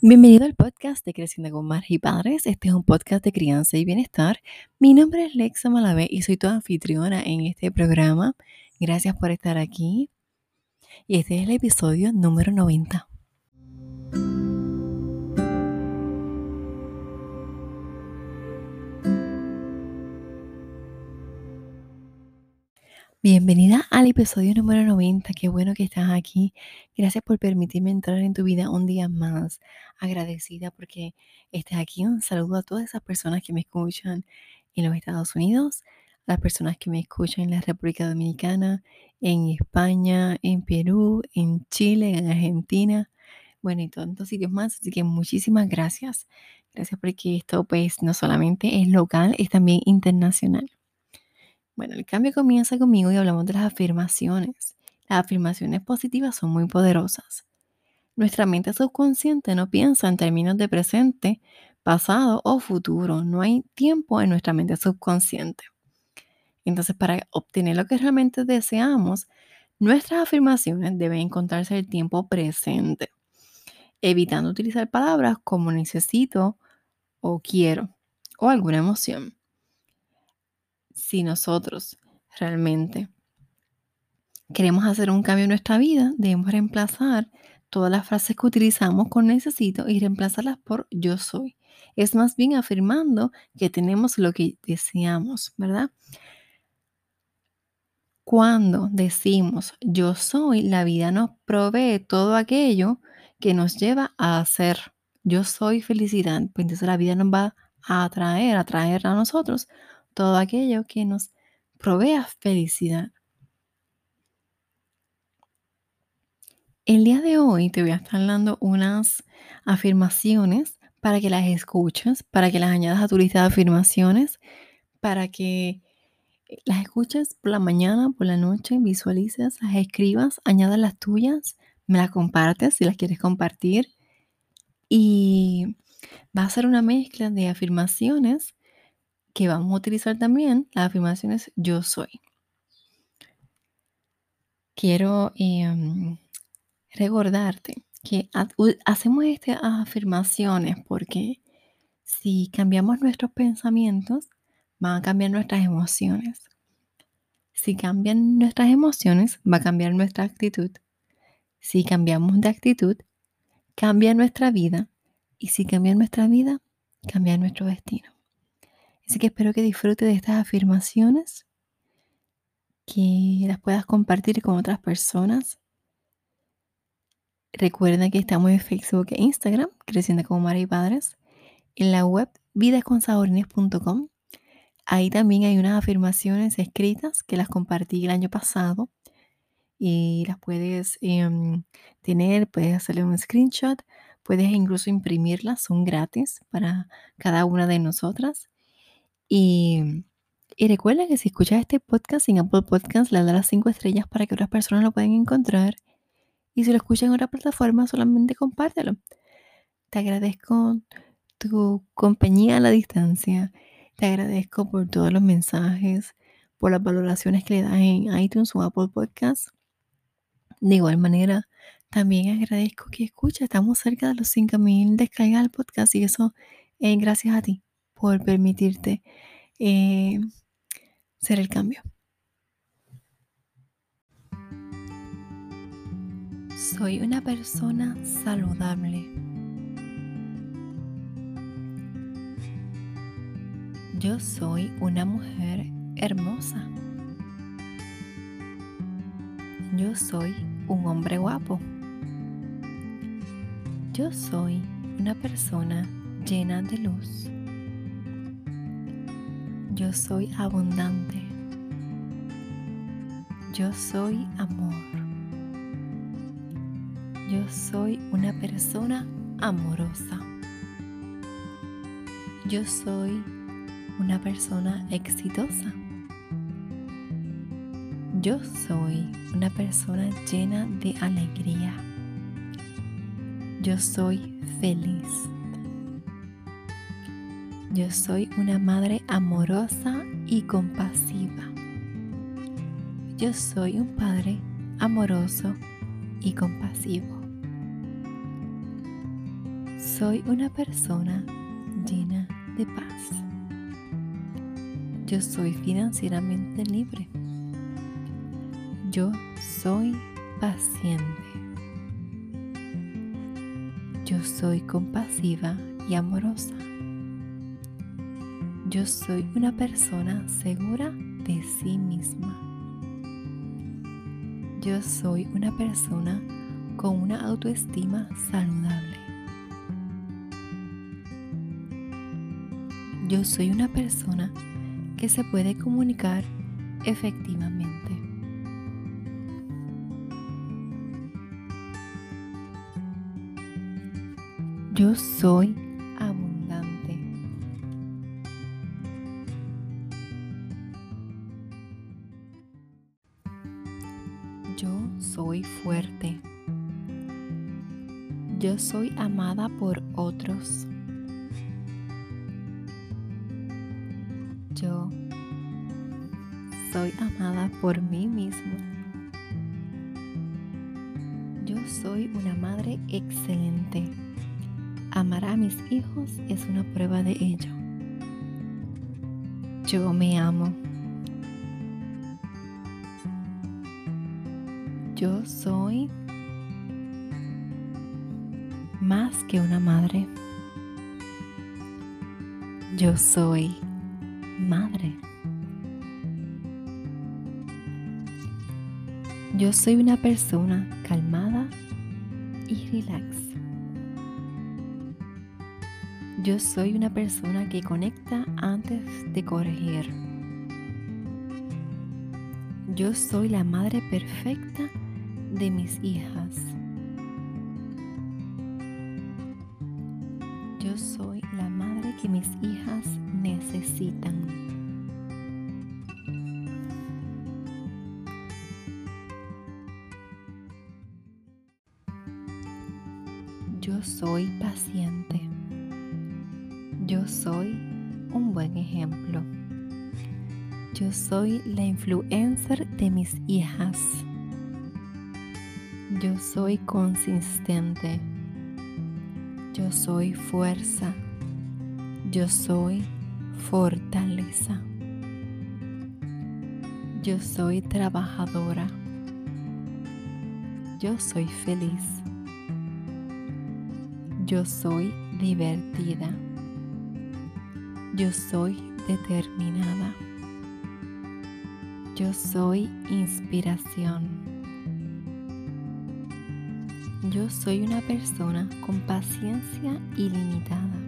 Bienvenido al podcast de Creciendo con Madres y Padres. Este es un podcast de crianza y bienestar. Mi nombre es Lexa Malavé y soy tu anfitriona en este programa. Gracias por estar aquí. Y este es el episodio número 90. Bienvenida al episodio número 90. Qué bueno que estás aquí. Gracias por permitirme entrar en tu vida un día más. Agradecida porque estés aquí. Un saludo a todas esas personas que me escuchan en los Estados Unidos, las personas que me escuchan en la República Dominicana, en España, en Perú, en Chile, en Argentina, bueno, y tantos sitios más. Así que muchísimas gracias. Gracias porque esto pues no solamente es local, es también internacional. Bueno, el cambio comienza conmigo y hablamos de las afirmaciones. Las afirmaciones positivas son muy poderosas. Nuestra mente subconsciente no piensa en términos de presente, pasado o futuro. No hay tiempo en nuestra mente subconsciente. Entonces, para obtener lo que realmente deseamos, nuestras afirmaciones deben encontrarse el tiempo presente, evitando utilizar palabras como necesito o quiero o alguna emoción si nosotros realmente queremos hacer un cambio en nuestra vida, debemos reemplazar todas las frases que utilizamos con necesito y reemplazarlas por yo soy. Es más bien afirmando que tenemos lo que deseamos, ¿verdad? Cuando decimos yo soy, la vida nos provee todo aquello que nos lleva a hacer yo soy felicidad. Pues entonces la vida nos va a atraer, a atraer a nosotros todo aquello que nos provea felicidad. El día de hoy te voy a estar dando unas afirmaciones para que las escuches, para que las añadas a tu lista de afirmaciones, para que las escuches por la mañana, por la noche, visualices, las escribas, añadas las tuyas, me las compartes si las quieres compartir. Y va a ser una mezcla de afirmaciones que vamos a utilizar también las afirmaciones yo soy. Quiero em, recordarte que hacemos estas afirmaciones porque si cambiamos nuestros pensamientos, van a cambiar nuestras emociones. Si cambian nuestras emociones, va a cambiar nuestra actitud. Si cambiamos de actitud, cambia nuestra vida. Y si cambia nuestra vida, cambia nuestro destino. Así que espero que disfrutes de estas afirmaciones, que las puedas compartir con otras personas. Recuerda que estamos en Facebook e Instagram, Creciendo como Madre y Padres, en la web vidasconsaborines.com. Ahí también hay unas afirmaciones escritas que las compartí el año pasado y las puedes em, tener, puedes hacerle un screenshot, puedes incluso imprimirlas, son gratis para cada una de nosotras. Y, recuerda que si escuchas este podcast en Apple Podcasts, le da las 5 estrellas para que otras personas lo puedan encontrar. Y si lo escuchas en otra plataforma, solamente compártelo. Te agradezco tu compañía a la distancia. Te agradezco por todos los mensajes, por las valoraciones que le das en iTunes o Apple Podcasts. De igual manera, también agradezco que escuches. Estamos cerca de los 5.000 descargas del podcast y eso es gracias a ti por permitirte eh, ser el cambio. Soy una persona saludable. Yo soy una mujer hermosa. Yo soy un hombre guapo. Yo soy una persona llena de luz. Yo soy abundante. Yo soy amor. Yo soy una persona amorosa. Yo soy una persona exitosa. Yo soy una persona llena de alegría. Yo soy feliz. Yo soy una madre amorosa y compasiva. Yo soy un padre amoroso y compasivo. soy una persona llena de paz. Yo soy financieramente libre. Yo soy paciente. Yo soy compasiva y amorosa. Yo soy una persona segura de sí misma. Yo soy una persona con una autoestima saludable. Yo soy una persona que se puede comunicar efectivamente. Yo soy fuerte. Yo soy amada por otros. Yo soy amada por mí mismo. Yo soy una madre excelente. Amar a mis hijos es una prueba de ello. Yo me amo. Yo soy más que una madre. Yo soy madre. Yo soy una persona calmada y relax. Yo soy una persona que conecta antes de corregir. Yo soy la madre perfecta de mis hijas. Yo soy la madre que mis hijas necesitan. Yo soy paciente. Yo soy un buen ejemplo. Yo soy la influencer de mis hijas. Yo soy consistente. Yo soy fuerza. Yo soy fortaleza. Yo soy trabajadora. Yo soy feliz. Yo soy divertida. Yo soy determinada. Yo soy inspiración. Yo soy una persona con paciencia ilimitada.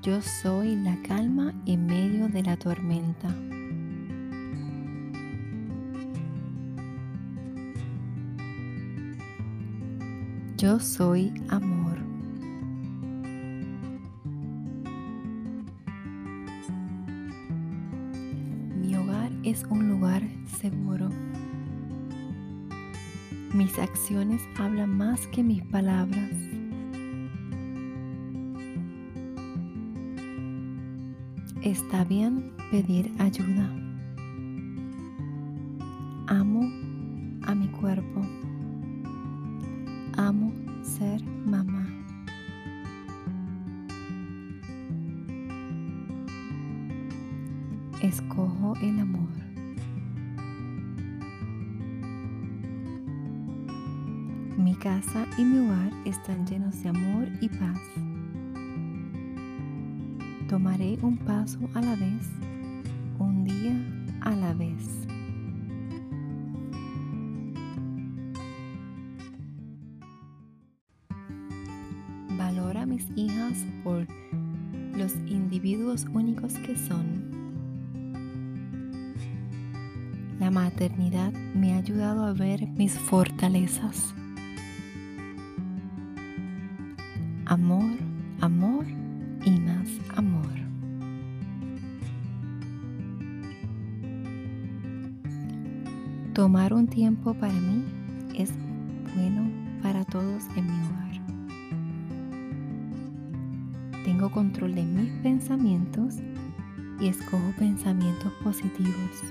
Yo soy la calma en medio de la tormenta. Yo soy amor. Mi hogar es un lugar seguro. Mis acciones hablan más que mis palabras. Está bien pedir ayuda. Amo a mi cuerpo. Amo ser mamá. Escojo el amor. Mi casa y mi hogar están llenos de amor y paz. Tomaré un paso a la vez, un día a la vez. Valora a mis hijas por los individuos únicos que son. La maternidad me ha ayudado a ver mis fortalezas. Amor, y más amor. Tomar un tiempo para mí es bueno para todos en mi hogar. Tengo control de mis pensamientos y escojo pensamientos positivos.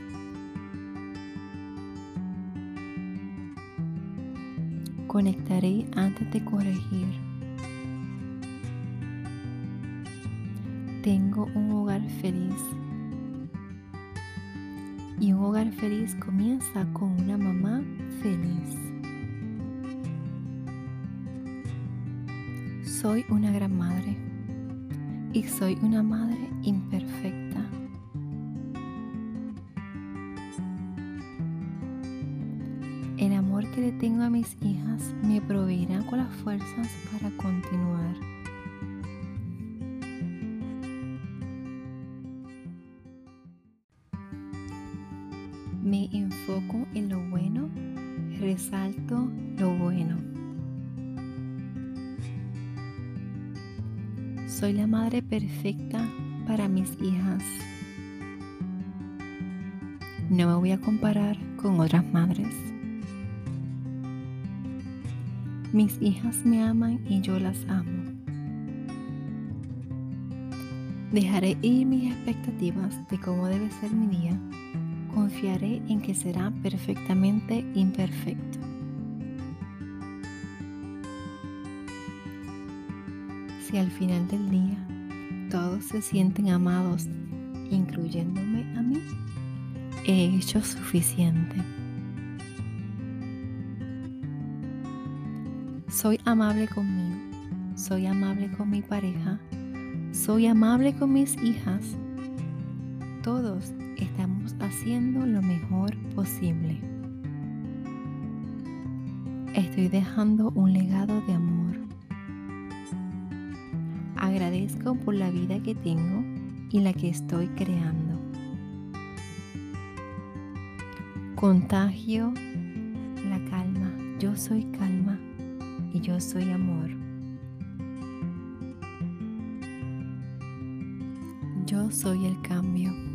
Conectaré antes de corregir. Un hogar feliz. Y un hogar feliz comienza con una mamá feliz. Soy una gran madre y soy una madre imperfecta. El amor que le tengo a mis hijas me proveerá con las fuerzas para continuar. Bueno, resalto lo bueno. Soy la madre perfecta para mis hijas. No me voy a comparar con otras madres. Mis hijas me aman y yo las amo. Dejaré ir mis expectativas de cómo debe ser mi día. Confiaré en que será perfectamente imperfecto. Si al final del día todos se sienten amados, incluyéndome a mí, he hecho suficiente. Soy amable conmigo, soy amable con mi pareja, soy amable con mis hijas. Todos estamos haciendo lo mejor posible. Estoy dejando un legado de amor. Agradezco por la vida que tengo y la que estoy creando. Contagio la calma. Yo soy calma y yo soy amor. Yo soy el cambio.